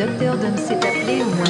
docteur Dom s'est appelé au moins